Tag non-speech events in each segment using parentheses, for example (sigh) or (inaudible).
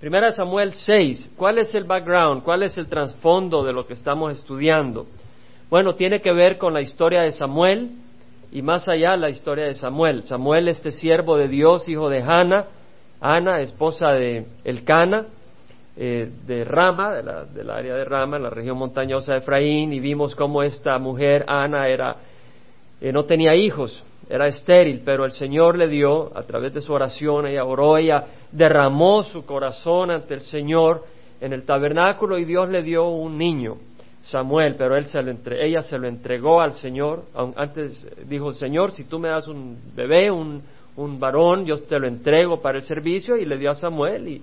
Primera Samuel 6. ¿Cuál es el background? ¿Cuál es el trasfondo de lo que estamos estudiando? Bueno, tiene que ver con la historia de Samuel y más allá la historia de Samuel. Samuel, este siervo de Dios, hijo de Hannah, Ana, esposa de Elcana, eh, de Rama, de del área de Rama, en la región montañosa de Efraín, y vimos cómo esta mujer, Ana, era, eh, no tenía hijos, era estéril, pero el Señor le dio, a través de su oración, ella oró, ella derramó su corazón ante el Señor en el tabernáculo y Dios le dio un niño, Samuel, pero él se lo entre, ella se lo entregó al Señor. Antes dijo, Señor, si tú me das un bebé, un, un varón, yo te lo entrego para el servicio y le dio a Samuel y,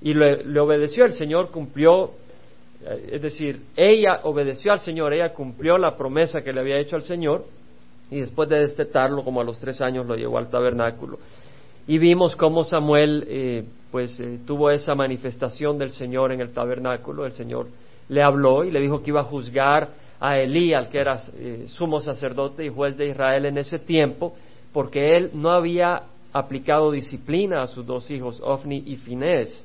y le, le obedeció. El Señor cumplió, eh, es decir, ella obedeció al Señor, ella cumplió la promesa que le había hecho al Señor y después de destetarlo, como a los tres años, lo llevó al tabernáculo. Y vimos cómo Samuel, eh, pues, eh, tuvo esa manifestación del Señor en el tabernáculo. El Señor le habló y le dijo que iba a juzgar a Elí, al que era eh, sumo sacerdote y juez de Israel en ese tiempo, porque él no había aplicado disciplina a sus dos hijos, Ofni y Finés,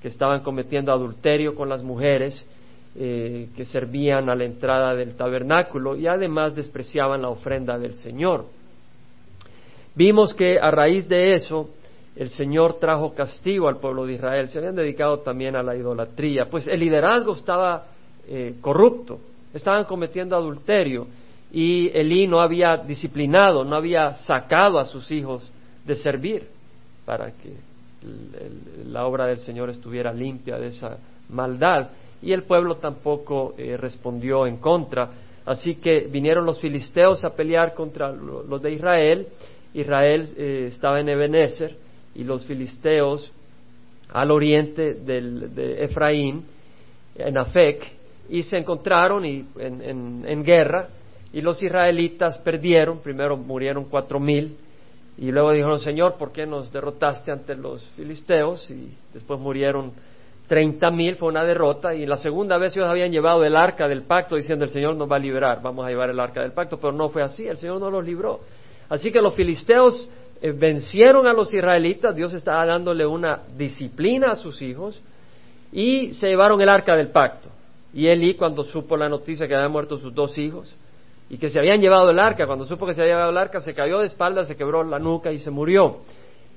que estaban cometiendo adulterio con las mujeres eh, que servían a la entrada del tabernáculo y además despreciaban la ofrenda del Señor. Vimos que a raíz de eso el Señor trajo castigo al pueblo de Israel. Se habían dedicado también a la idolatría, pues el liderazgo estaba eh, corrupto, estaban cometiendo adulterio y Elí no había disciplinado, no había sacado a sus hijos de servir para que la obra del Señor estuviera limpia de esa maldad y el pueblo tampoco eh, respondió en contra. Así que vinieron los filisteos a pelear contra los de Israel. Israel eh, estaba en Ebenezer y los filisteos al oriente de Efraín, en Afec, y se encontraron y, en, en, guerra, y los israelitas perdieron, primero murieron cuatro mil, y luego dijeron, Señor, ¿por qué nos derrotaste ante los filisteos? Y después murieron treinta mil, fue una derrota, y la segunda vez ellos habían llevado el arca del pacto diciendo, el Señor nos va a liberar, vamos a llevar el arca del pacto, pero no fue así, el Señor no los libró. Así que los filisteos eh, vencieron a los israelitas, Dios estaba dándole una disciplina a sus hijos y se llevaron el arca del pacto. Y Elí, cuando supo la noticia que habían muerto sus dos hijos y que se habían llevado el arca, cuando supo que se había llevado el arca, se cayó de espaldas, se quebró la nuca y se murió.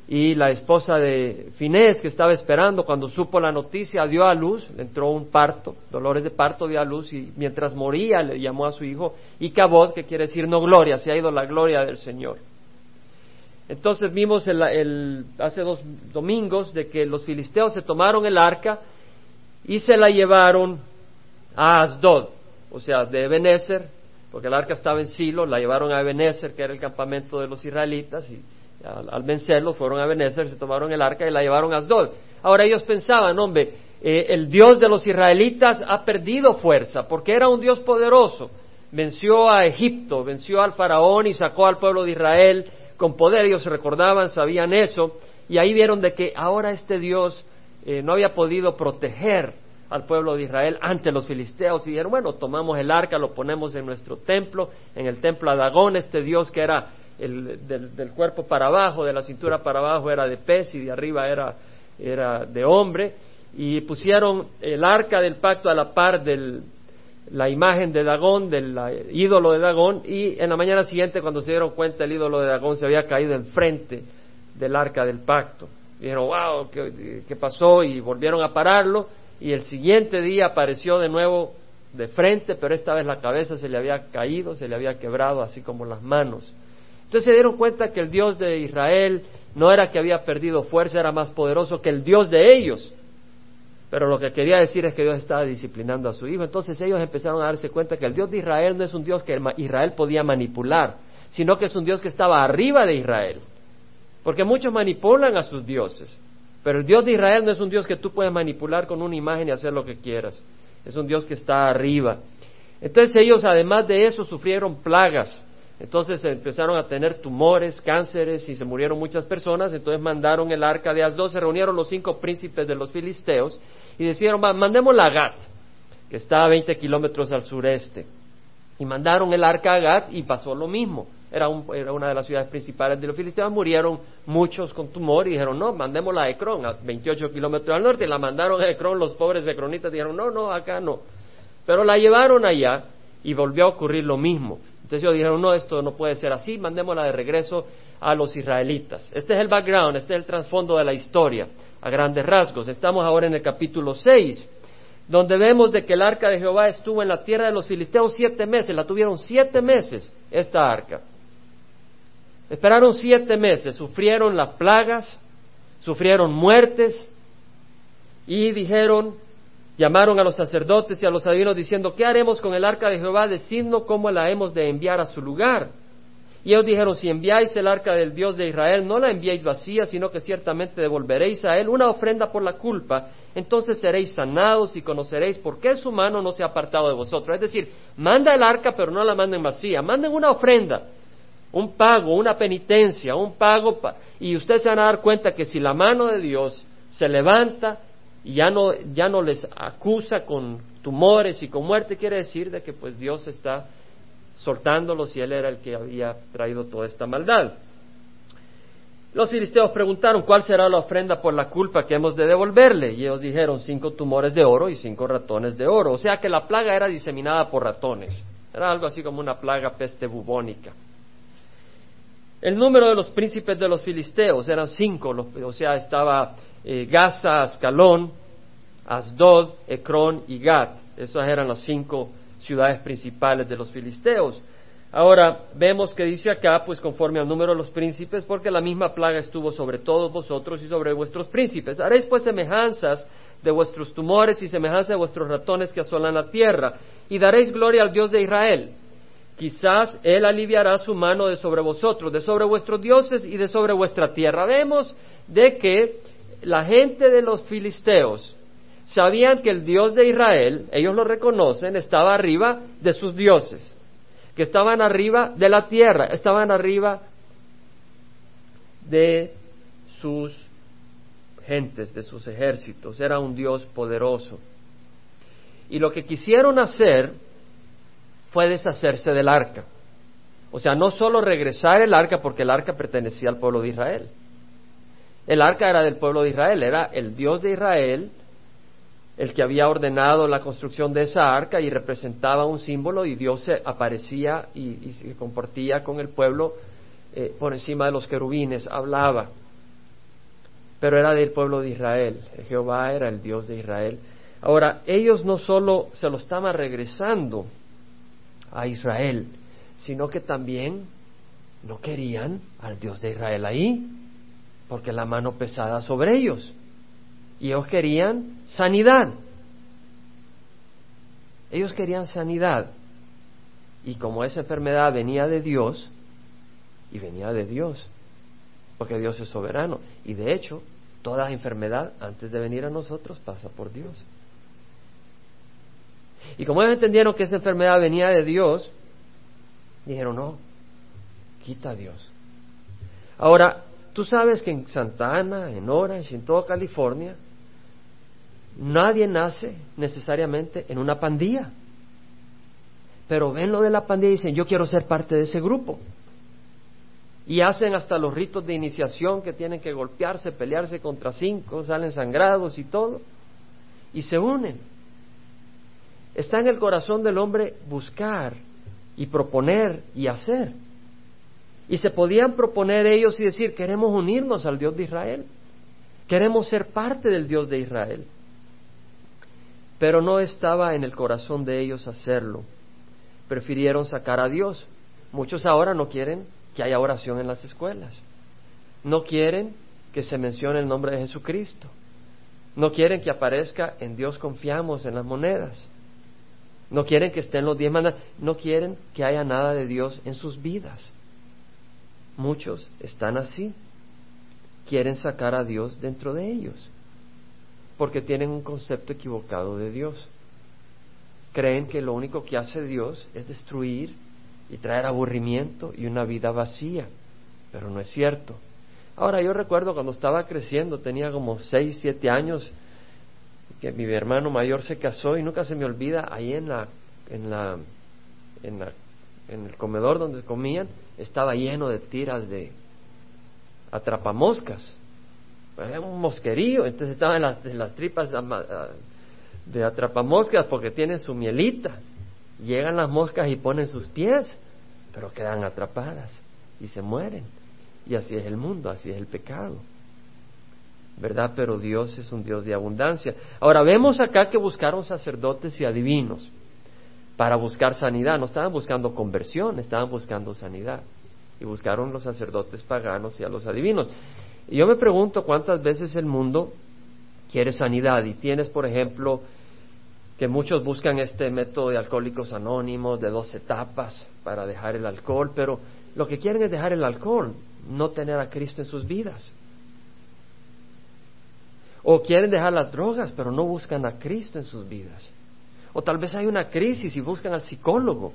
Y la esposa de Finés, que estaba esperando, cuando supo la noticia, dio a luz, entró un parto, dolores de parto, dio a luz y mientras moría le llamó a su hijo Icabod, que quiere decir no gloria, se ha ido la gloria del Señor. Entonces vimos el, hace dos domingos de que los filisteos se tomaron el arca y se la llevaron a Asdod, o sea, de Ebenezer, porque el arca estaba en Silo, la llevaron a Ebenezer, que era el campamento de los israelitas, y al, vencerlo fueron a Ebenezer, se tomaron el arca y la llevaron a Asdod. Ahora ellos pensaban, hombre, eh, el Dios de los israelitas ha perdido fuerza, porque era un Dios poderoso. Venció a Egipto, venció al faraón y sacó al pueblo de Israel con poder, ellos se recordaban, sabían eso, y ahí vieron de que ahora este Dios eh, no había podido proteger al pueblo de Israel ante los filisteos y dijeron, bueno, tomamos el arca, lo ponemos en nuestro templo, en el templo Adagón, este Dios que era el, del, cuerpo para abajo, de la cintura para abajo era de pez y de arriba era, era de hombre, y pusieron el arca del pacto a la par del, la imagen de Dagón, del ídolo de Dagón, y en la mañana siguiente, cuando se dieron cuenta, el ídolo de Dagón se había caído enfrente del arca del pacto. dijeron, wow, ¿qué, ¿qué, pasó? Y volvieron a pararlo, y el siguiente día apareció de nuevo de frente, pero esta vez la cabeza se le había caído, se le había quebrado, así como las manos. Entonces se dieron cuenta que el Dios de Israel no era que había perdido fuerza, era más poderoso que el Dios de ellos. Pero lo que quería decir es que Dios estaba disciplinando a su hijo. Entonces ellos empezaron a darse cuenta que el Dios de Israel no es un Dios que Israel podía manipular, sino que es un Dios que estaba arriba de Israel. Porque muchos manipulan a sus dioses. Pero el Dios de Israel no es un Dios que tú puedes manipular con una imagen y hacer lo que quieras. Es un Dios que está arriba. Entonces ellos, además de eso, sufrieron plagas. Entonces empezaron a tener tumores, cánceres y se murieron muchas personas. Entonces mandaron el arca de Asdod, se reunieron los cinco príncipes de los filisteos y decidieron, mandemos la Gat, que está a 20 kilómetros al sureste. Y mandaron el arca a Gat y pasó lo mismo. era, una de las ciudades principales de los filisteos, murieron muchos con tumor y dijeron, no, mandémosla a Ecrón, a 28 kilómetros al norte, y la mandaron a Ecrón, los pobres ecronitas dijeron, no, no, acá no. Pero la llevaron allá y volvió a ocurrir lo mismo. Entonces ellos dijeron, no, esto no puede ser así, mandémosla de regreso a los israelitas. Este es el background, este es el trasfondo de la historia, a grandes rasgos. Estamos ahora en el capítulo 6 donde vemos de que el arca de Jehová estuvo en la tierra de los filisteos siete meses, la tuvieron siete meses esta arca. Esperaron siete meses, sufrieron las plagas, sufrieron muertes y dijeron, llamaron a los sacerdotes y a los adivinos diciendo, ¿qué haremos con el arca de Jehová? Decidnos cómo la hemos de enviar a su lugar. Y ellos dijeron, si enviáis el arca del Dios de Israel, no la enviéis vacía, sino que ciertamente devolveréis a él una ofrenda por la culpa, entonces seréis sanados y conoceréis por qué su mano no se ha apartado de vosotros. Es decir, manda el arca, pero no la manden vacía, manden una ofrenda, un pago, una penitencia, un pago, y ustedes se van a dar cuenta que si la mano de Dios se levanta y ya no, ya no les acusa con tumores y con muerte, quiere decir de que pues Dios está soltándolos y él era el que había traído toda esta maldad. Los filisteos preguntaron cuál será la ofrenda por la culpa que hemos de devolverle y ellos dijeron cinco tumores de oro y cinco ratones de oro, o sea que la plaga era diseminada por ratones, era algo así como una plaga peste bubónica. El número de los príncipes de los filisteos eran cinco, o sea, estaba eh, Gaza, Ascalón, Asdod, Ecrón y Gat. Esas eran las cinco ciudades principales de los filisteos. Ahora vemos que dice acá, pues conforme al número de los príncipes, porque la misma plaga estuvo sobre todos vosotros y sobre vuestros príncipes. Haréis pues semejanzas de vuestros tumores y semejanzas de vuestros ratones que asolan la tierra, y daréis gloria al Dios de Israel. Quizás Él aliviará su mano de sobre vosotros, de sobre vuestros dioses y de sobre vuestra tierra. Vemos de que la gente de los filisteos sabían que el Dios de Israel, ellos lo reconocen, estaba arriba de sus dioses, que estaban arriba de la tierra, estaban arriba de sus gentes, de sus ejércitos, era un Dios poderoso. Y lo que quisieron hacer fue deshacerse del arca. O sea, no solo regresar el arca porque el arca pertenecía al pueblo de Israel. El arca era del pueblo de Israel, era el Dios de Israel el que había ordenado la construcción de esa arca y representaba un símbolo y Dios se aparecía y, se compartía con el pueblo eh, por encima de los querubines, hablaba. Pero era del pueblo de Israel, Jehová era el Dios de Israel. Ahora, ellos no solo se lo estaban regresando a Israel, sino que también no querían al Dios de Israel ahí, porque la mano pesada sobre ellos y ellos querían sanidad. Ellos querían sanidad. Y como esa enfermedad venía de Dios, y venía de Dios, porque Dios es soberano, y de hecho, toda enfermedad antes de venir a nosotros pasa por Dios. Y como ellos entendieron que esa enfermedad venía de Dios, dijeron, no, quita a Dios. Ahora, tú sabes que en Santa Ana, en Orange, en toda California, Nadie nace necesariamente en una pandilla. Pero ven lo de la pandilla y dicen, yo quiero ser parte de ese grupo. Y hacen hasta los ritos de iniciación que tienen que golpearse, pelearse contra cinco, salen sangrados y todo. Y se unen. Está en el corazón del hombre buscar y proponer y hacer. Y se podían proponer ellos y decir, queremos unirnos al Dios de Israel. Queremos ser parte del Dios de Israel pero no estaba en el corazón de ellos hacerlo. Prefirieron sacar a Dios. Muchos ahora no quieren que haya oración en las escuelas. No quieren que se mencione el nombre de Jesucristo. No quieren que aparezca en Dios confiamos en las monedas. No quieren que estén los diez mandamientos. No quieren que haya nada de Dios en sus vidas. Muchos están así. Quieren sacar a Dios dentro de ellos porque tienen un concepto equivocado de Dios. Creen que lo único que hace Dios es destruir y traer aburrimiento y una vida vacía, pero no es cierto. Ahora yo recuerdo cuando estaba creciendo, tenía como seis, siete años, que mi hermano mayor se casó y nunca se me olvida ahí en la, en la, en la en el comedor donde comían, estaba lleno de tiras de atrapamoscas. Era un mosquerío, entonces estaban las, las tripas de atrapamoscas porque tienen su mielita. Llegan las moscas y ponen sus pies, pero quedan atrapadas y se mueren. Y así es el mundo, así es el pecado. ¿Verdad? Pero Dios es un Dios de abundancia. Ahora vemos acá que buscaron sacerdotes y adivinos para buscar sanidad. No estaban buscando conversión, estaban buscando sanidad. Y buscaron los sacerdotes paganos y a los adivinos. Y yo me pregunto cuántas veces el mundo quiere sanidad. Y tienes, por ejemplo, que muchos buscan este método de alcohólicos anónimos, de dos etapas para dejar el alcohol, pero lo que quieren es dejar el alcohol, no tener a Cristo en sus vidas. O quieren dejar las drogas, pero no buscan a Cristo en sus vidas. O tal vez hay una crisis y buscan al psicólogo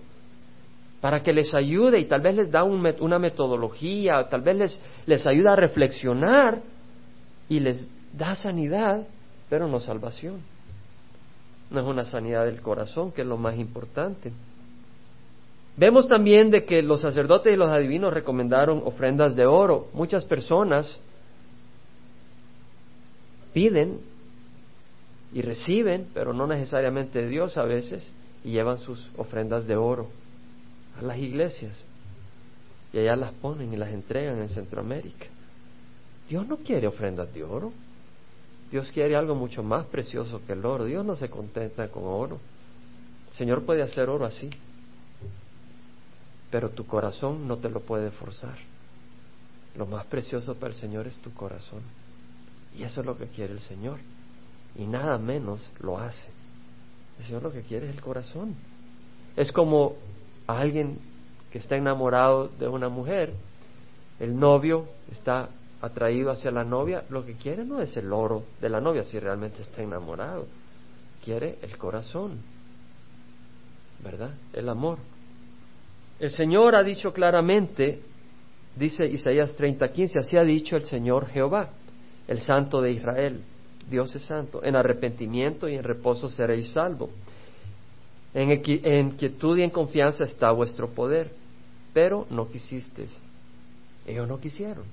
para que les ayude y tal vez les da una metodología, tal vez les, les ayuda a reflexionar y les da sanidad, pero no salvación. No es una sanidad del corazón, que es lo más importante. Vemos también de que los sacerdotes y los adivinos recomendaron ofrendas de oro. Muchas personas piden y reciben, pero no necesariamente Dios a veces, y llevan sus ofrendas de oro a las iglesias. Y allá las ponen y las entregan en Centroamérica. Dios no quiere ofrendas de oro. Dios quiere algo mucho más precioso que el oro. Dios no se contenta con oro. El Señor puede hacer oro así. Pero tu corazón no te lo puede forzar. Lo más precioso para el Señor es tu corazón. Y eso es lo que quiere el Señor y nada menos lo hace. El Señor lo que quiere es el corazón. Es como alguien que está enamorado de una mujer, el novio está atraído hacia la novia, lo que quiere no es el oro de la novia si realmente está enamorado, quiere el corazón, ¿verdad? El amor. El Señor ha dicho claramente, dice Isaías 30:15, así ha dicho el Señor Jehová, el Santo de Israel. Dios es santo. En arrepentimiento y en reposo seréis salvo. En, quietud y en confianza está vuestro poder. Pero no quisisteis. Ellos no quisieron.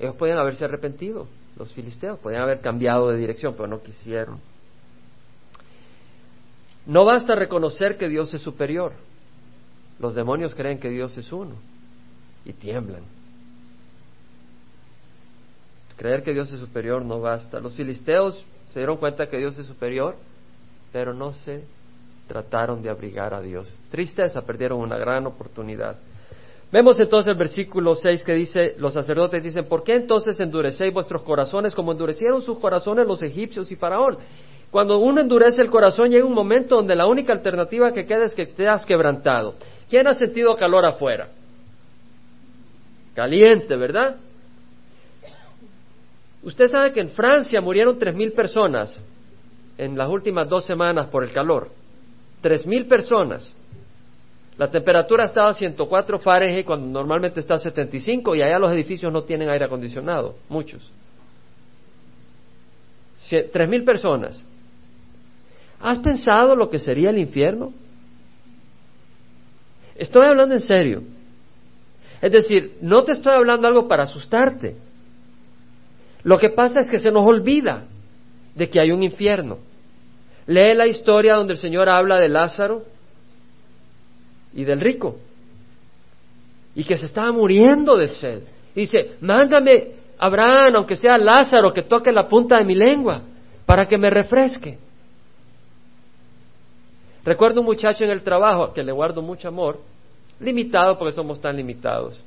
Ellos podían haberse arrepentido. Los filisteos podían haber cambiado de dirección, pero no quisieron. No basta reconocer que Dios es superior. Los demonios creen que Dios es uno y tiemblan. Creer que Dios es superior no basta. Los filisteos se dieron cuenta que Dios es superior, pero no se trataron de abrigar a Dios. Tristeza, perdieron una gran oportunidad. Vemos entonces el versículo 6 que dice, los sacerdotes dicen, ¿por qué entonces endurecéis vuestros corazones como endurecieron sus corazones los egipcios y Faraón? Cuando uno endurece el corazón llega un momento donde la única alternativa que queda es que te has quebrantado. ¿Quién ha sentido calor afuera? Caliente, ¿verdad? Usted sabe que en Francia murieron tres mil personas en las últimas dos semanas por el calor. Tres mil personas. La temperatura estaba a 104 Fahrenheit cuando normalmente está a 75 y allá los edificios no tienen aire acondicionado, muchos. Tres mil personas. ¿Has pensado lo que sería el infierno? Estoy hablando en serio. Es decir, no te estoy hablando algo para asustarte. Lo que pasa es que se nos olvida de que hay un infierno. Lee la historia donde el Señor habla de Lázaro y del rico y que se estaba muriendo de sed. Dice, mándame Abraham, aunque sea Lázaro, que toque la punta de mi lengua para que me refresque. Recuerdo un muchacho en el trabajo que le guardo mucho amor, limitado porque somos tan limitados.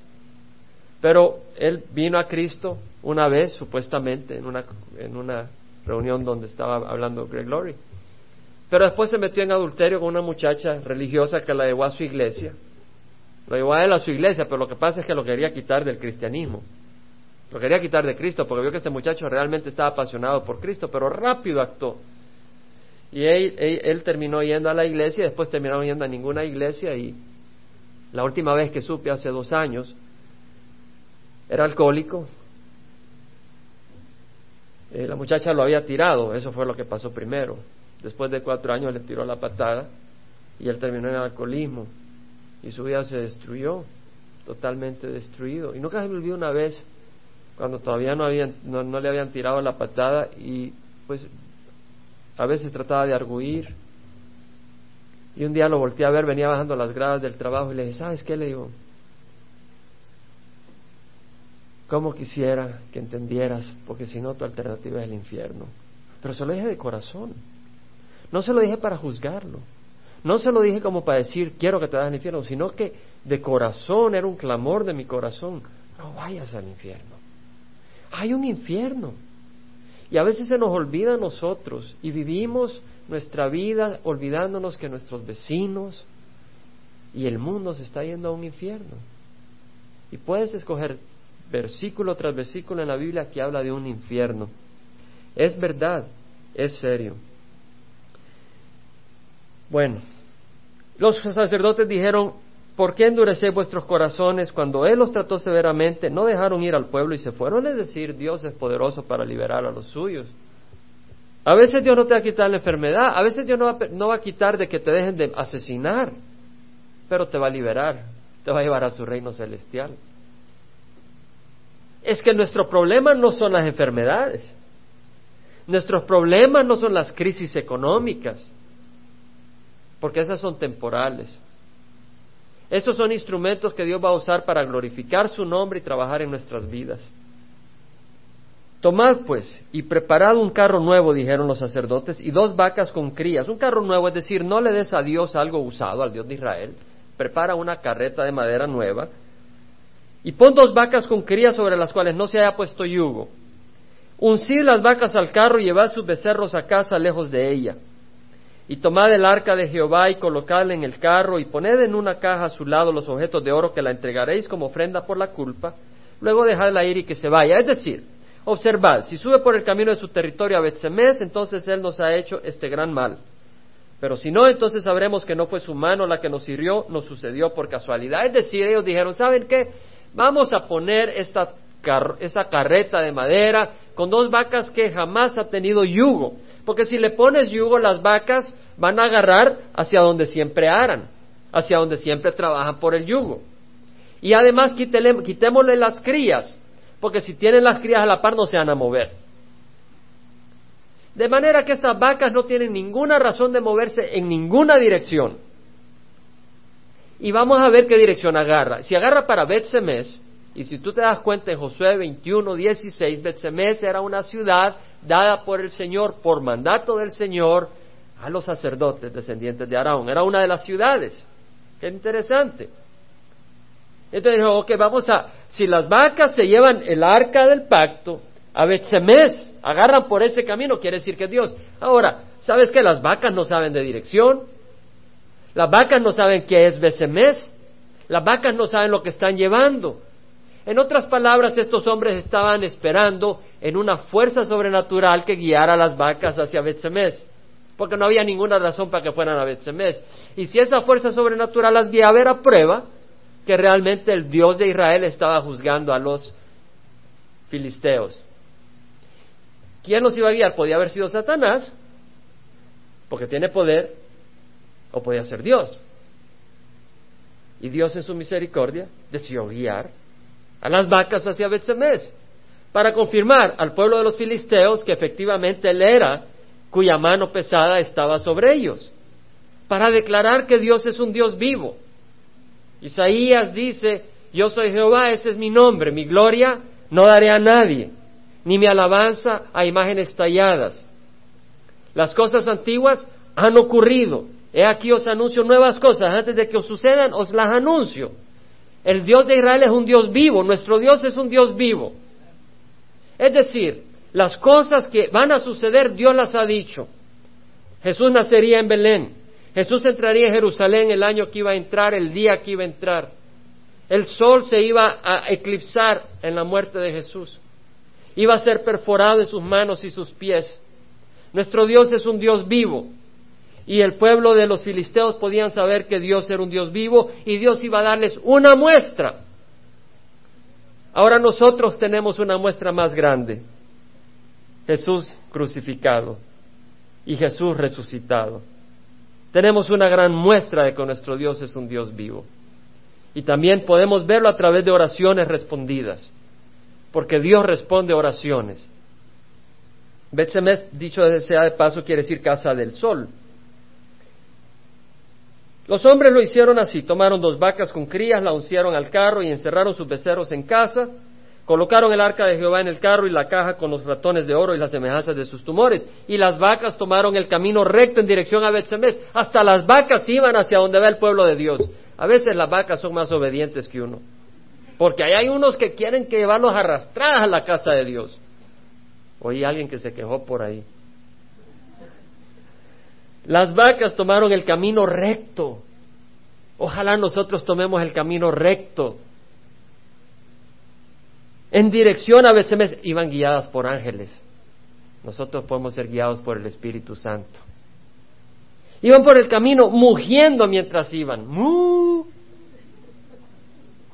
Pero él vino a Cristo una vez, supuestamente, en una, en una reunión donde estaba hablando Greg Laurie. Pero después se metió en adulterio con una muchacha religiosa que la llevó a su iglesia. Lo llevó a él a su iglesia, pero lo que pasa es que lo quería quitar del cristianismo. Lo quería quitar de Cristo porque vio que este muchacho realmente estaba apasionado por Cristo, pero rápido actuó. Y él, él, terminó yendo a la iglesia después terminó yendo a ninguna iglesia y la última vez que supe hace dos años era alcohólico. Eh, la muchacha lo había tirado, eso fue lo que pasó primero. Después de cuatro años le tiró la patada y él terminó en alcoholismo. y su vida se destruyó, totalmente destruido. Y nunca se me olvidó una vez, cuando todavía no, habían, le habían tirado la patada y pues a veces trataba de arguir. Y un día lo volteé a ver, venía bajando las gradas del trabajo y le dije, ¿sabes qué? Le digo, ¿cómo quisiera que entendieras? Porque si no, tu alternativa es el infierno. Pero se lo dije de corazón. No se lo dije para juzgarlo. No se lo dije como para decir, quiero que te vayas al infierno, sino que de corazón era un clamor de mi corazón. No vayas al infierno. Hay un infierno. Y a veces se nos olvida a nosotros y vivimos nuestra vida olvidándonos que nuestros vecinos y el mundo se está yendo a un infierno. Y puedes escoger versículo tras versículo en la Biblia que habla de un infierno. Es verdad, es serio. Bueno, los sacerdotes dijeron, ¿por qué endurecéis vuestros corazones? Cuando Él los trató severamente, no dejaron ir al pueblo y se fueron. Es decir, Dios es poderoso para liberar a los suyos. A veces Dios no te va a quitar la enfermedad, a veces Dios no va, no va a quitar de que te dejen de asesinar, pero te va a liberar, te va a llevar a su reino celestial. Es que nuestro problema no son las enfermedades, nuestros problemas no son las crisis económicas, porque esas son temporales. Esos son instrumentos que Dios va a usar para glorificar su nombre y trabajar en nuestras vidas. Tomad pues y preparad un carro nuevo, dijeron los sacerdotes, y dos vacas con crías. Un carro nuevo, es decir, no le des a Dios algo usado, al Dios de Israel. Prepara una carreta de madera nueva. Y pon dos vacas con crías sobre las cuales no se haya puesto yugo. Uncid las vacas al carro y llevad sus becerros a casa lejos de ella. Y tomad el arca de Jehová y colocadla en el carro y poned en una caja a su lado los objetos de oro que la entregaréis como ofrenda por la culpa. Luego dejadla ir y que se vaya. Es decir, observad, si sube por el camino de su territorio a Betsemes, entonces él nos ha hecho este gran mal. Pero si no, entonces sabremos que no fue su mano la que nos hirió, nos sucedió por casualidad. Es decir, ellos dijeron, ¿saben qué? Vamos a poner esta, esta carreta de madera con dos vacas que jamás ha tenido yugo porque si le pones yugo, las vacas van a agarrar hacia donde siempre aran, hacia donde siempre trabajan por el yugo. Y además quitémosle las crías, porque si tienen las crías a la par no se van a mover. De manera que estas vacas no tienen ninguna razón de moverse en ninguna dirección. Y vamos a ver qué dirección agarra. Si agarra para Bet-Semes, y si tú te das cuenta en Josué 21, 16, Betsemes era una ciudad dada por el Señor, por mandato del Señor, a los sacerdotes descendientes de Araón. Era una de las ciudades. Qué interesante. Entonces dijo, ok, vamos a, si las vacas se llevan el arca del pacto a Betsemes, agarran por ese camino, quiere decir que Dios. Ahora, ¿sabes que las vacas no saben de dirección? Las vacas no saben qué es Betsemes. Las vacas no saben lo que están llevando. En otras palabras, estos hombres estaban esperando en una fuerza sobrenatural que guiara a las vacas hacia Betsemes, porque no había ninguna razón para que fueran a Betsemes. Y si esa fuerza sobrenatural las guiaba, era prueba que realmente el Dios de Israel estaba juzgando a los filisteos. ¿Quién los iba a guiar? Podía haber sido Satanás, porque tiene poder, o podía ser Dios. Y Dios en su misericordia decidió guiar a las vacas hacia Betsemes, para confirmar al pueblo de los filisteos que efectivamente él era cuya mano pesada estaba sobre ellos, para declarar que Dios es un Dios vivo. Isaías dice, yo soy Jehová, ese es mi nombre, mi gloria no daré a nadie, ni mi alabanza a imágenes talladas. Las cosas antiguas han ocurrido, he aquí os anuncio nuevas cosas, antes de que os sucedan os las anuncio. El Dios de Israel es un Dios vivo, nuestro Dios es un Dios vivo. Es decir, las cosas que van a suceder, Dios las ha dicho. Jesús nacería en Belén, Jesús entraría en Jerusalén el año que iba a entrar, el día que iba a entrar. El sol se iba a eclipsar en la muerte de Jesús. Iba a ser perforado en sus manos y sus pies. Nuestro Dios es un Dios vivo y el pueblo de los filisteos podían saber que Dios era un Dios vivo y Dios iba a darles una muestra. Ahora nosotros tenemos una muestra más grande. Jesús crucificado y Jesús resucitado. Tenemos una gran muestra de que nuestro Dios es un Dios vivo. Y también podemos verlo a través de oraciones respondidas, porque Dios responde oraciones. Bet-Semes, dicho sea de paso, quiere decir casa del sol. Los hombres lo hicieron así, tomaron dos vacas con crías, la uncieron al carro y encerraron sus becerros en casa, colocaron el arca de Jehová en el carro y la caja con los ratones de oro y las semejanzas de sus tumores, y las vacas tomaron el camino recto en dirección a Bet-Semes. Hasta las vacas iban hacia donde va el pueblo de Dios. A veces las vacas son más obedientes que uno, porque ahí hay unos que quieren que llevarlos arrastradas a la casa de Dios. Oí alguien que se quejó por ahí. Las vacas tomaron el camino recto. Ojalá nosotros tomemos el camino recto. En dirección a veces iban guiadas por ángeles. Nosotros podemos ser guiados por el Espíritu Santo. Iban por el camino mugiendo mientras iban.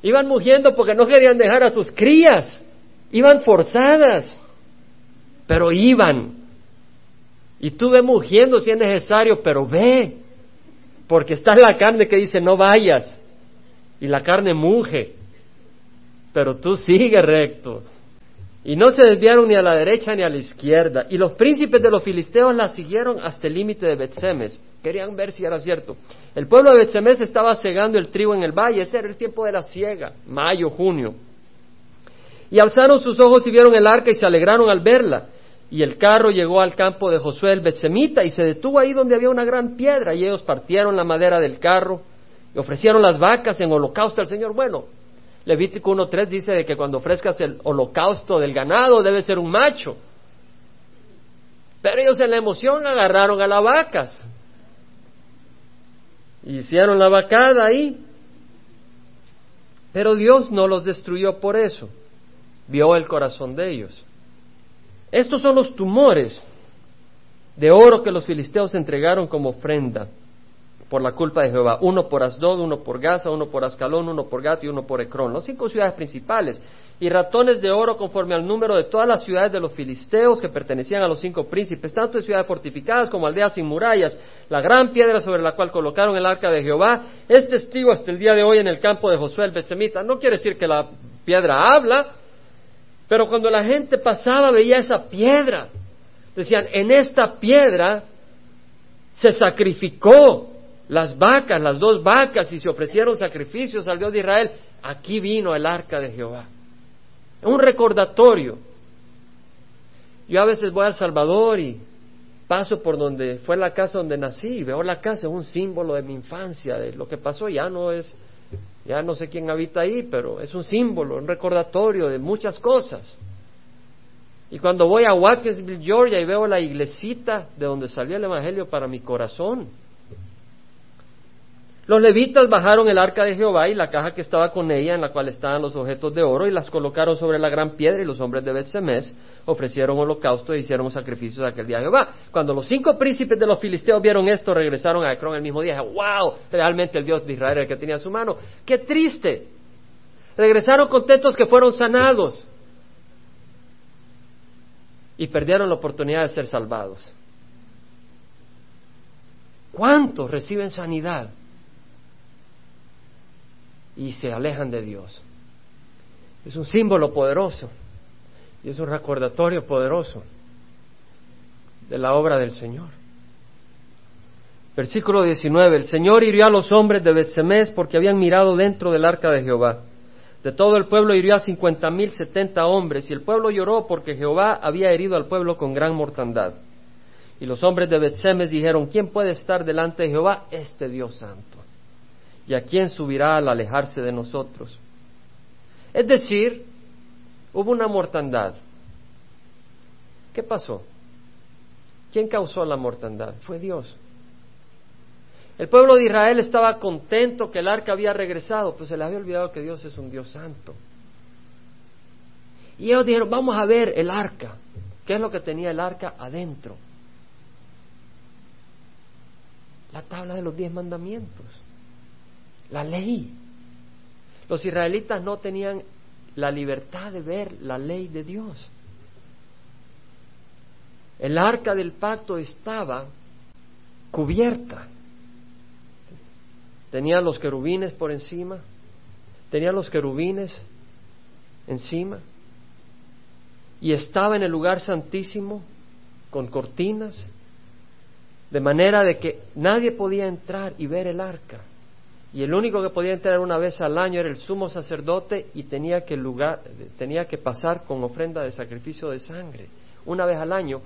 Iban mugiendo porque no querían dejar a sus crías. Iban forzadas. Pero iban. Y tú ve mugiendo si es necesario, pero ve, porque está la carne que dice no vayas, y la carne muge, pero tú sigue recto. Y no se desviaron ni a la derecha ni a la izquierda. Y los príncipes de los filisteos la siguieron hasta el límite de Betsemes. Querían ver si era cierto. El pueblo de Betsemes estaba cegando el trigo en el valle. Ese era el tiempo de la siega, mayo, junio. Y alzaron sus ojos y vieron el arca y se alegraron al verla. Y el carro llegó al campo de Josué el Betsemita y se detuvo ahí donde había una gran piedra y ellos partieron la madera del carro y ofrecieron las vacas en holocausto al Señor. Bueno, Levítico 1.3 dice de que cuando ofrezcas el holocausto del ganado debe ser un macho. Pero ellos en la emoción agarraron a las vacas. Hicieron la vacada ahí. Pero Dios no los destruyó por eso. Vio el corazón de ellos. Estos son los tumores de oro que los filisteos entregaron como ofrenda por la culpa de Jehová. Uno por Asdod, uno por Gaza, uno por Ascalón, uno por Gat y uno por Ecrón. Las cinco ciudades principales. Y ratones de oro conforme al número de todas las ciudades de los filisteos que pertenecían a los cinco príncipes, tanto de ciudades fortificadas como aldeas sin murallas. La gran piedra sobre la cual colocaron el arca de Jehová es testigo hasta el día de hoy en el campo de Josué el Betsemita. No quiere decir que la piedra habla, pero cuando la gente pasaba veía esa piedra. Decían, en esta piedra se sacrificó las vacas, las dos vacas, y se ofrecieron sacrificios al Dios de Israel. Aquí vino el arca de Jehová. Un recordatorio. Yo a veces voy a El Salvador y paso por donde fue la casa donde nací y veo la casa, es un símbolo de mi infancia, de lo que pasó, ya no es ya no sé quién habita ahí, pero es un símbolo, un recordatorio de muchas cosas. Y cuando voy a Watkinsville, Georgia, y veo la iglesita de donde salió el Evangelio para mi corazón, los levitas bajaron el arca de Jehová y la caja que estaba con ella, en la cual estaban los objetos de oro, y las colocaron sobre la gran piedra, y los hombres de Bet-Semes ofrecieron holocausto e hicieron sacrificios aquel día a Jehová. Cuando los cinco príncipes de los filisteos vieron esto, regresaron a Ecrón el mismo día. ¡Wow! Realmente el Dios de Israel era el que tenía su mano. ¡Qué triste! Regresaron contentos que fueron sanados y perdieron la oportunidad de ser salvados. ¿Cuántos reciben sanidad? Y se alejan de Dios. Es un símbolo poderoso y es un recordatorio poderoso de la obra del Señor. Versículo 19. El Señor hirió a los hombres de Betsemes porque habían mirado dentro del arca de Jehová. De todo el pueblo hirió a cincuenta mil setenta hombres, y el pueblo lloró porque Jehová había herido al pueblo con gran mortandad. Y los hombres de Betsemes dijeron, ¿quién puede estar delante de Jehová? Este Dios santo. ¿Y a quién subirá al alejarse de nosotros? Es decir, hubo una mortandad. ¿Qué pasó? ¿Quién causó la mortandad? Fue Dios. El pueblo de Israel estaba contento que el arca había regresado, pero se les había olvidado que Dios es un Dios santo. Y ellos dijeron, vamos a ver el arca. ¿Qué es lo que tenía el arca adentro? La tabla de los diez mandamientos la ley. Los israelitas no tenían la libertad de ver la ley de Dios. El arca del pacto estaba cubierta. Tenía los querubines por encima, tenía los querubines encima y estaba en el lugar santísimo con cortinas, de manera de que nadie podía entrar y ver el arca. Y el único que podía entrar una vez al año era el sumo sacerdote y tenía que, lugar, tenía que pasar con ofrenda de sacrificio de sangre, una vez al año,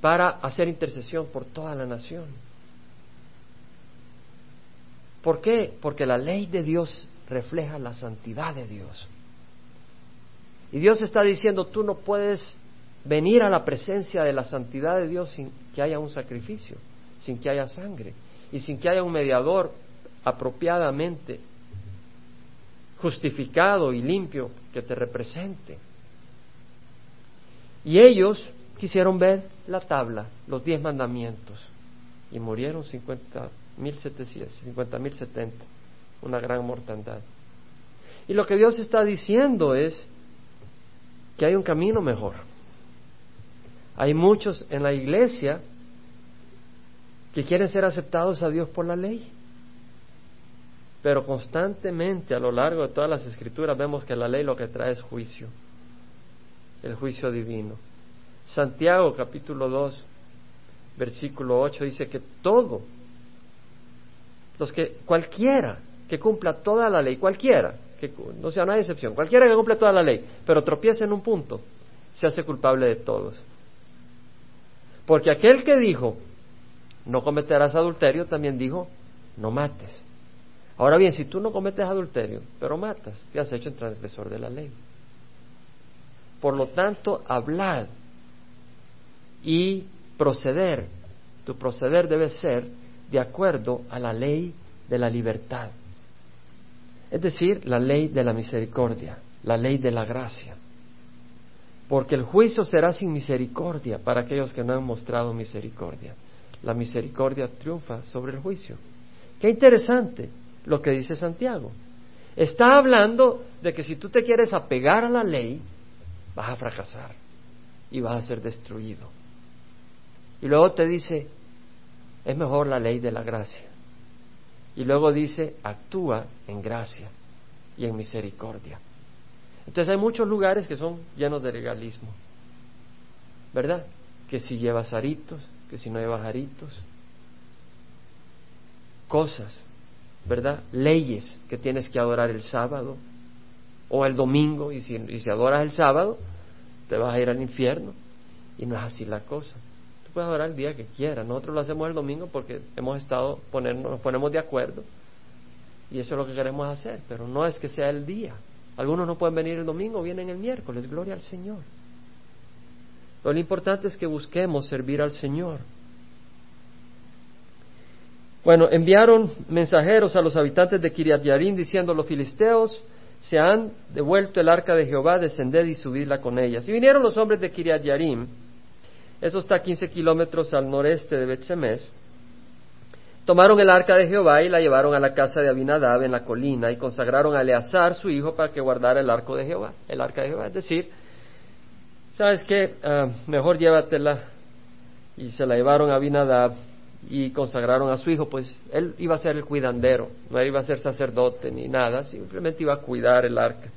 para hacer intercesión por toda la nación. ¿Por qué? Porque la ley de Dios refleja la santidad de Dios. Y Dios está diciendo, tú no puedes venir a la presencia de la santidad de Dios sin que haya un sacrificio, sin que haya sangre y sin que haya un mediador apropiadamente justificado y limpio que te represente. Y ellos quisieron ver la tabla, los diez mandamientos, y murieron cincuenta mil cincuenta mil setenta, una gran mortandad. Y lo que Dios está diciendo es que hay un camino mejor. Hay muchos en la iglesia que quieren ser aceptados a Dios por la ley. Pero constantemente a lo largo de todas las escrituras vemos que la ley lo que trae es juicio, el juicio divino. Santiago capítulo 2, versículo 8 dice que todo, los que cualquiera que cumpla toda la ley, cualquiera, que no sea una excepción, cualquiera que cumpla toda la ley, pero tropiece en un punto, se hace culpable de todos. Porque aquel que dijo, no cometerás adulterio, también dijo, no mates. Ahora bien, si tú no cometes adulterio, pero matas, te has hecho en transgresor de la ley. Por lo tanto, hablad y proceder. Tu proceder debe ser de acuerdo a la ley de la libertad. Es decir, la ley de la misericordia, la ley de la gracia. Porque el juicio será sin misericordia para aquellos que no han mostrado misericordia. La misericordia triunfa sobre el juicio. Qué interesante lo que dice Santiago. Está hablando de que si tú te quieres apegar a la ley, vas a fracasar y vas a ser destruido. Y luego te dice, es mejor la ley de la gracia. Y luego dice, actúa en gracia y en misericordia. Entonces hay muchos lugares que son llenos de legalismo, ¿verdad? Que si llevas aritos, que si no llevas aritos, cosas ¿verdad? Leyes que tienes que adorar el sábado o el domingo y si, adoras el sábado te vas a ir al infierno y no es así la cosa. Tú puedes adorar el día que quieras. Nosotros lo hacemos el domingo porque hemos estado ponernos, nos ponemos de acuerdo y eso es lo que queremos hacer, pero no es que sea el día. Algunos no pueden venir el domingo, vienen el miércoles, gloria al Señor. lo importante es que busquemos servir al Señor. Bueno, enviaron mensajeros a los habitantes de Kiriat Yarim diciendo, los filisteos se han devuelto el arca de Jehová, descended y subidla con ellas. Y vinieron los hombres de Kiriat Yarim, eso está a 15 kilómetros al noreste de Betsemes, tomaron el arca de Jehová y la llevaron a la casa de Abinadab en la colina y consagraron a Eleazar, su hijo, para que guardara el arco de Jehová, el arca de Jehová. Es decir, ¿sabes qué? Ah, mejor llévatela. Y se la llevaron a Abinadab y consagraron a su hijo, pues él iba a ser el cuidandero, no iba a ser sacerdote ni nada, simplemente iba a cuidar el arca.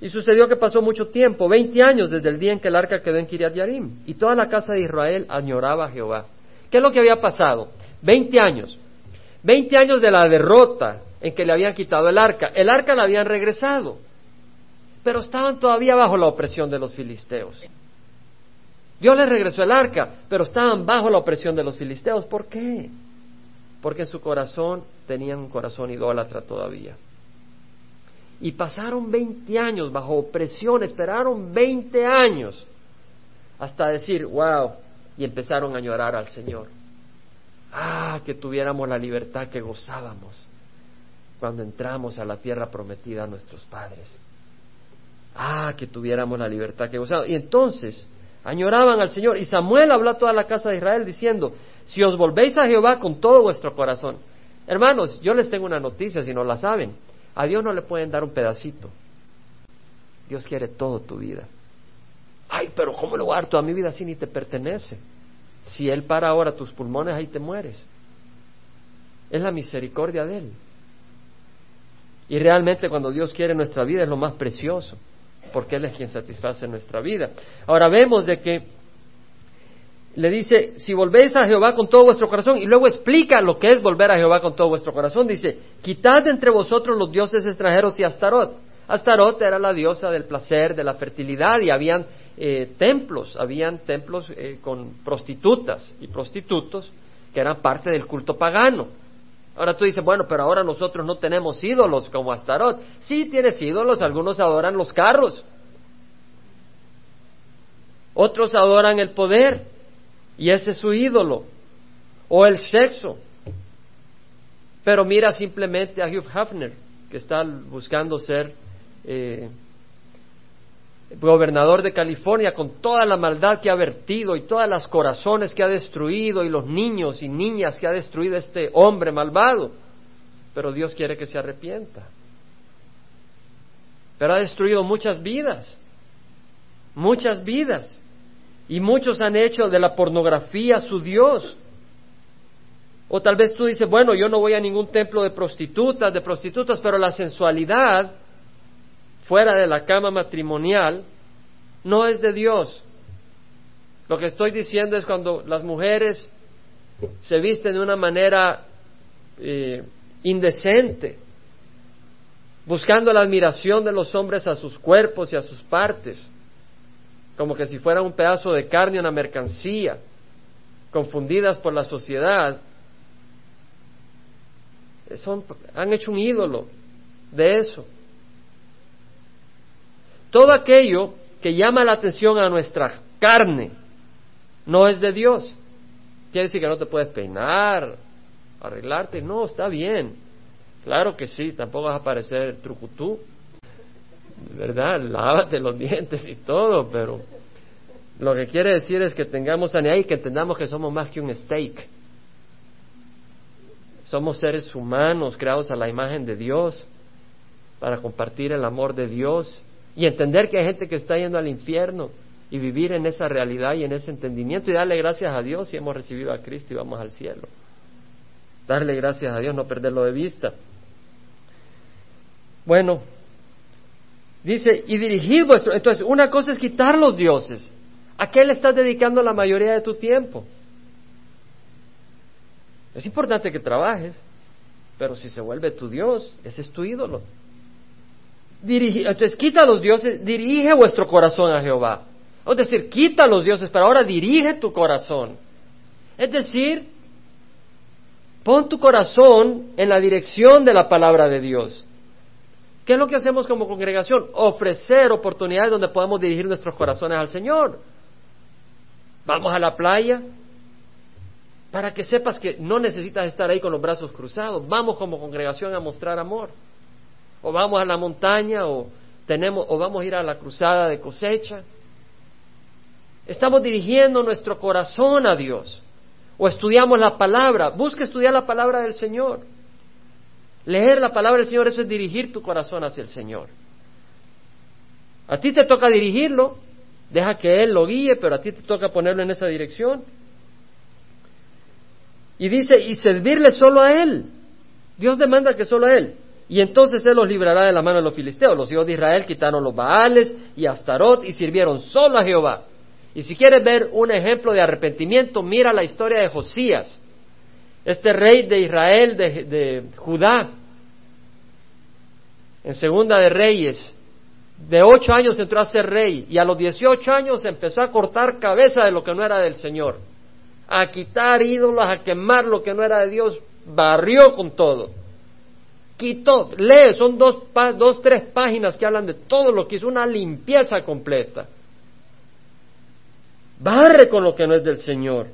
Y sucedió que pasó mucho tiempo, veinte años desde el día en que el arca quedó en Kiriat Yarim, y toda la casa de Israel añoraba a Jehová. ¿Qué es lo que había pasado? Veinte años. Veinte años de la derrota en que le habían quitado el arca. El arca la habían regresado, pero estaban todavía bajo la opresión de los filisteos. Dios les regresó el arca, pero estaban bajo la opresión de los filisteos. ¿Por qué? Porque en su corazón tenían un corazón idólatra todavía. Y pasaron 20 años bajo opresión, esperaron 20 años hasta decir, wow, y empezaron a llorar al Señor. Ah, que tuviéramos la libertad que gozábamos cuando entramos a la tierra prometida a nuestros padres. Ah, que tuviéramos la libertad que gozábamos. Y entonces añoraban al Señor. Y Samuel habló a toda la casa de Israel diciendo, si os volvéis a Jehová con todo vuestro corazón. Hermanos, yo les tengo una noticia, si no la saben, a Dios no le pueden dar un pedacito. Dios quiere todo tu vida. Ay, pero ¿cómo lo voy a dar toda mi vida si ni te pertenece? Si Él para ahora tus pulmones, ahí te mueres. Es la misericordia de Él. Y realmente cuando Dios quiere nuestra vida es lo más precioso, porque Él es quien satisface nuestra vida. Ahora vemos de que le dice, si volvéis a Jehová con todo vuestro corazón, y luego explica lo que es volver a Jehová con todo vuestro corazón, dice, quitad entre vosotros los dioses extranjeros y Astarot. Astarot era la diosa del placer, de la fertilidad, y habían eh, templos, habían templos eh, con prostitutas y prostitutos que eran parte del culto pagano. Ahora tú dices, bueno, pero ahora nosotros no tenemos ídolos como Astarot. Sí tienes ídolos, algunos adoran los carros, otros adoran el poder, y ese es su ídolo, o el sexo. Pero mira simplemente a Hugh Hafner, que está buscando ser eh, gobernador de California con toda la maldad que ha vertido y todas las corazones que ha destruido y los niños y niñas que ha destruido este hombre malvado. Pero Dios quiere que se arrepienta. Pero ha destruido muchas vidas, muchas vidas. Y muchos han hecho de la pornografía su Dios. O tal vez tú dices, bueno, yo no voy a ningún templo de prostitutas, de prostitutas, pero la sensualidad fuera de la cama matrimonial no es de Dios. Lo que estoy diciendo es cuando las mujeres se visten de una manera eh, indecente, buscando la admiración de los hombres a sus cuerpos y a sus partes como que si fuera un pedazo de carne, una mercancía, confundidas por la sociedad, son, han hecho un ídolo de eso. Todo aquello que llama la atención a nuestra carne no es de Dios. Quiere decir que no te puedes peinar, arreglarte. No, está bien. Claro que sí, tampoco vas a parecer trucutú. ¿verdad? Lávate los (laughs) dientes y todo, pero lo que quiere decir es que tengamos sanidad y que entendamos que somos más que un steak. Somos seres humanos creados a la imagen de Dios para compartir el amor de Dios y entender que hay gente que está yendo al infierno y vivir en esa realidad y en ese entendimiento y darle gracias a Dios si hemos recibido a Cristo y vamos al cielo. Darle gracias a Dios, no perderlo de vista. Bueno, Dice, y dirigid vuestro. Entonces, una cosa es quitar los dioses. ¿A qué le estás dedicando la mayoría de tu tiempo? Es importante que trabajes, pero si se vuelve tu Dios, ese es tu ídolo. Entonces, quita los dioses, dirige vuestro corazón a Jehová. Es decir, quita los dioses, pero ahora dirige tu corazón. Es decir, pon tu corazón en la dirección de la palabra de Dios. ¿Qué es lo que hacemos como congregación? Ofrecer oportunidades donde podamos dirigir nuestros corazones al Señor. Vamos a la playa para que sepas que no necesitas estar ahí con los brazos cruzados. Vamos como congregación a mostrar amor. O vamos a la montaña o tenemos o vamos a ir a la cruzada de cosecha. Estamos dirigiendo nuestro corazón a Dios. O estudiamos la palabra. Busca estudiar la palabra del Señor. Leer la palabra del Señor, eso es dirigir tu corazón hacia el Señor. A ti te toca dirigirlo, deja que Él lo guíe, pero a ti te toca ponerlo en esa dirección. Y dice, y servirle solo a Él. Dios demanda que solo a Él. Y entonces Él los librará de la mano de los filisteos. Los hijos de Israel quitaron los Baales y Astarot y sirvieron solo a Jehová. Y si quieres ver un ejemplo de arrepentimiento, mira la historia de Josías este rey de Israel, de, Judá, en Segunda de Reyes, de ocho años entró a ser rey y a los dieciocho años empezó a cortar cabeza de lo que no era del Señor, a quitar ídolos, a quemar lo que no era de Dios, barrió con todo. Quitó, lee, son dos, dos, tres páginas que hablan de todo lo que hizo, una limpieza completa. Barre con lo que no es del Señor.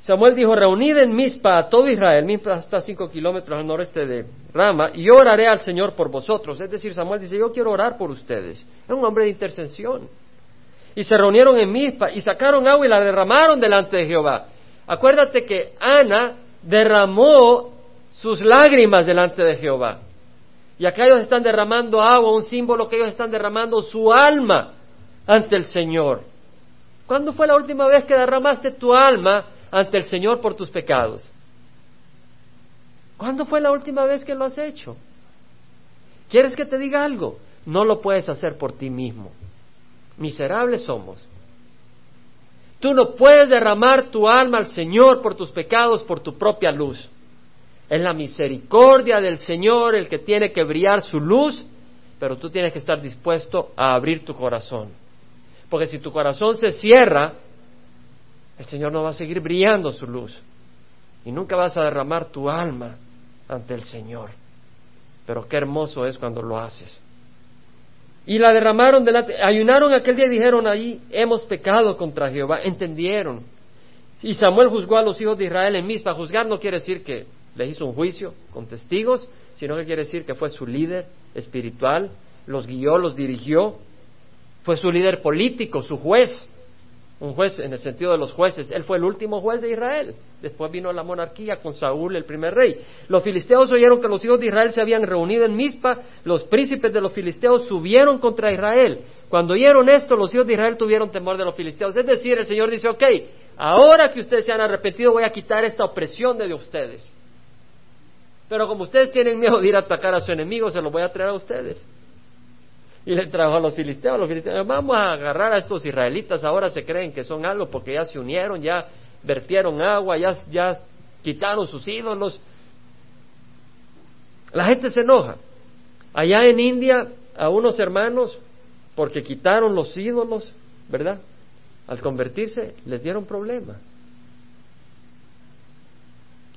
Samuel dijo, reunid en Mispa a todo Israel, Mispa está cinco kilómetros al noreste de Rama, y yo oraré al Señor por vosotros. Es decir, Samuel dice, yo quiero orar por ustedes. Es un hombre de intercesión. Y se reunieron en Mispa y sacaron agua y la derramaron delante de Jehová. Acuérdate que Ana derramó sus lágrimas delante de Jehová. Y acá ellos están derramando agua, un símbolo que ellos están derramando su alma ante el Señor. ¿Cuándo fue la última vez que derramaste tu alma ante el Señor por tus pecados. ¿Cuándo fue la última vez que lo has hecho? ¿Quieres que te diga algo? No lo puedes hacer por ti mismo. Miserables somos. Tú no puedes derramar tu alma al Señor por tus pecados, por tu propia luz. Es la misericordia del Señor el que tiene que brillar su luz, pero tú tienes que estar dispuesto a abrir tu corazón. Porque si tu corazón se cierra, el Señor no va a seguir brillando su luz. Y nunca vas a derramar tu alma ante el Señor. Pero qué hermoso es cuando lo haces. Y la derramaron delante, ayunaron aquel día y dijeron ahí, hemos pecado contra Jehová, entendieron. Y Samuel juzgó a los hijos de Israel en Mispa. Juzgar no quiere decir que les hizo un juicio con testigos, sino que quiere decir que fue su líder espiritual, los guió, los dirigió, fue su líder político, su juez un juez en el sentido de los jueces. Él fue el último juez de Israel. Después vino la monarquía con Saúl, el primer rey. Los filisteos oyeron que los hijos de Israel se habían reunido en Mizpa. Los príncipes de los filisteos subieron contra Israel. Cuando oyeron esto, los hijos de Israel tuvieron temor de los filisteos. Es decir, el Señor dice, ok, ahora que ustedes se han arrepentido, voy a quitar esta opresión de ustedes. Pero como ustedes tienen miedo de ir a atacar a su enemigo, se lo voy a traer a ustedes y le trajo a los filisteos. Los filisteos, vamos a agarrar a estos israelitas, ahora se creen que son algo porque ya se unieron, ya vertieron agua, ya, ya quitaron sus ídolos. La gente se enoja. Allá en India, a unos hermanos, porque quitaron los ídolos, ¿verdad? Al convertirse, les dieron problema.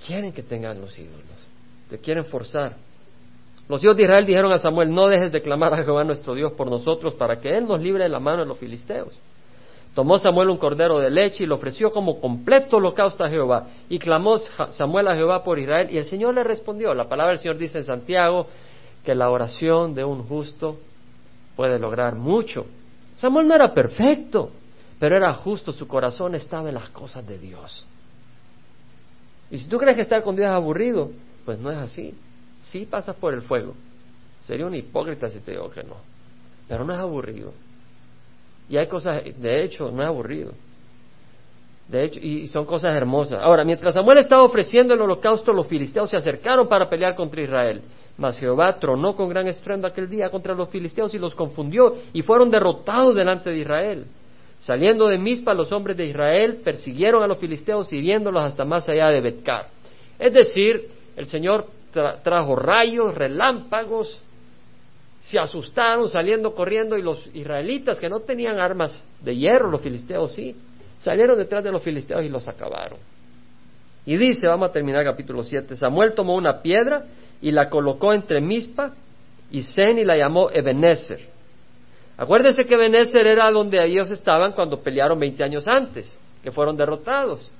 Quieren que tengan los ídolos, te quieren forzar. Los hijos de Israel dijeron a Samuel, no dejes de clamar a Jehová nuestro Dios por nosotros para que Él nos libre de la mano de los filisteos. Tomó Samuel un cordero de leche y lo ofreció como completo holocausto a Jehová. Y clamó Samuel a Jehová por Israel y el Señor le respondió. La palabra del Señor dice en Santiago que la oración de un justo puede lograr mucho. Samuel no era perfecto, pero era justo, su corazón estaba en las cosas de Dios. Y si tú crees que estar con Dios es aburrido, pues no es así. Sí pasas por el fuego. Sería un hipócrita si te digo que no. Pero no es aburrido. Y hay cosas, de hecho, no es aburrido. De hecho, y son cosas hermosas. Ahora, mientras Samuel estaba ofreciendo el holocausto, los filisteos se acercaron para pelear contra Israel. Mas Jehová tronó con gran estruendo aquel día contra los filisteos y los confundió y fueron derrotados delante de Israel. Saliendo de Mizpa, los hombres de Israel persiguieron a los filisteos hiriéndolos hasta más allá de Betcar. Es decir, el Señor trajo rayos, relámpagos, se asustaron saliendo corriendo y los israelitas que no tenían armas de hierro, los filisteos sí, salieron detrás de los filisteos y los acabaron. Y dice, vamos a terminar capítulo 7, Samuel tomó una piedra y la colocó entre Mispa y Zen y la llamó Ebenezer. Acuérdense que Ebenezer era donde ellos estaban cuando pelearon 20 años antes, que fueron derrotados.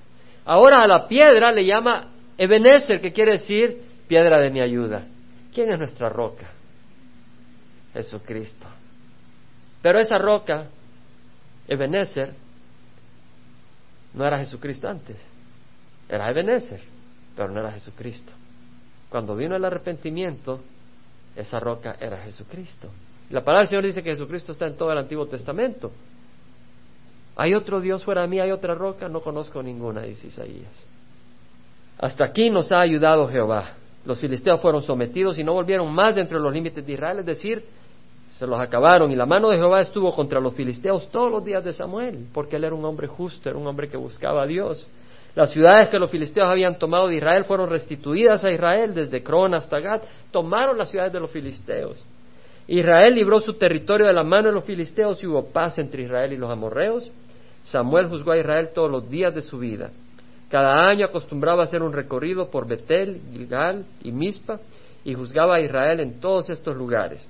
Ahora a la piedra le llama Ebenezer, que quiere decir piedra de mi ayuda. ¿Quién es nuestra roca? Jesucristo. Pero esa roca, Ebenezer, no era Jesucristo antes. Era Ebenezer, pero no era Jesucristo. Cuando vino el arrepentimiento, esa roca era Jesucristo. La palabra del Señor dice que Jesucristo está en todo el Antiguo Testamento. ¿Hay otro Dios fuera de mí? ¿Hay otra roca? No conozco ninguna, dice Isaías. Hasta aquí nos ha ayudado Jehová. Los filisteos fueron sometidos y no volvieron más dentro de los límites de Israel, es decir, se los acabaron. Y la mano de Jehová estuvo contra los filisteos todos los días de Samuel, porque él era un hombre justo, era un hombre que buscaba a Dios. Las ciudades que los filisteos habían tomado de Israel fueron restituidas a Israel, desde Cron hasta Gad. Tomaron las ciudades de los filisteos. Israel libró su territorio de la mano de los filisteos y hubo paz entre Israel y los amorreos. Samuel juzgó a Israel todos los días de su vida. Cada año acostumbraba hacer un recorrido por Betel, Gilgal y Mizpa y juzgaba a Israel en todos estos lugares.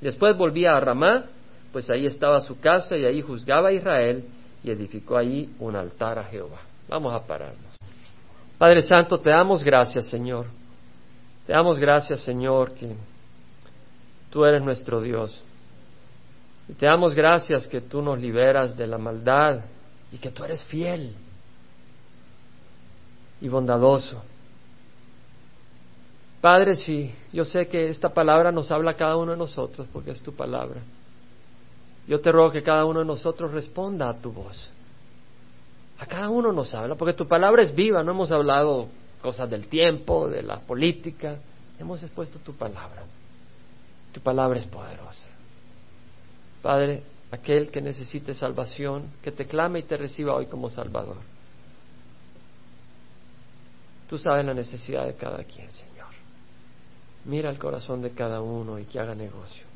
Después volvía a Ramá, pues ahí estaba su casa y ahí juzgaba a Israel y edificó allí un altar a Jehová. Vamos a pararnos. Padre Santo, te damos gracias, Señor. Te damos gracias, Señor, que tú eres nuestro Dios. Y te damos gracias que tú nos liberas de la maldad y que tú eres fiel y bondadoso. Padre, sí, yo sé que esta palabra nos habla a cada uno de nosotros porque es tu palabra. Yo te ruego que cada uno de nosotros responda a tu voz. A cada uno nos habla, porque tu palabra es viva, no hemos hablado cosas del tiempo, de la política, hemos expuesto tu palabra. Tu palabra es poderosa. Padre, aquel que necesite salvación, que te clame y te reciba hoy como Salvador. Tú sabes la necesidad de cada quien, Señor. Mira el corazón de cada uno y que haga negocio.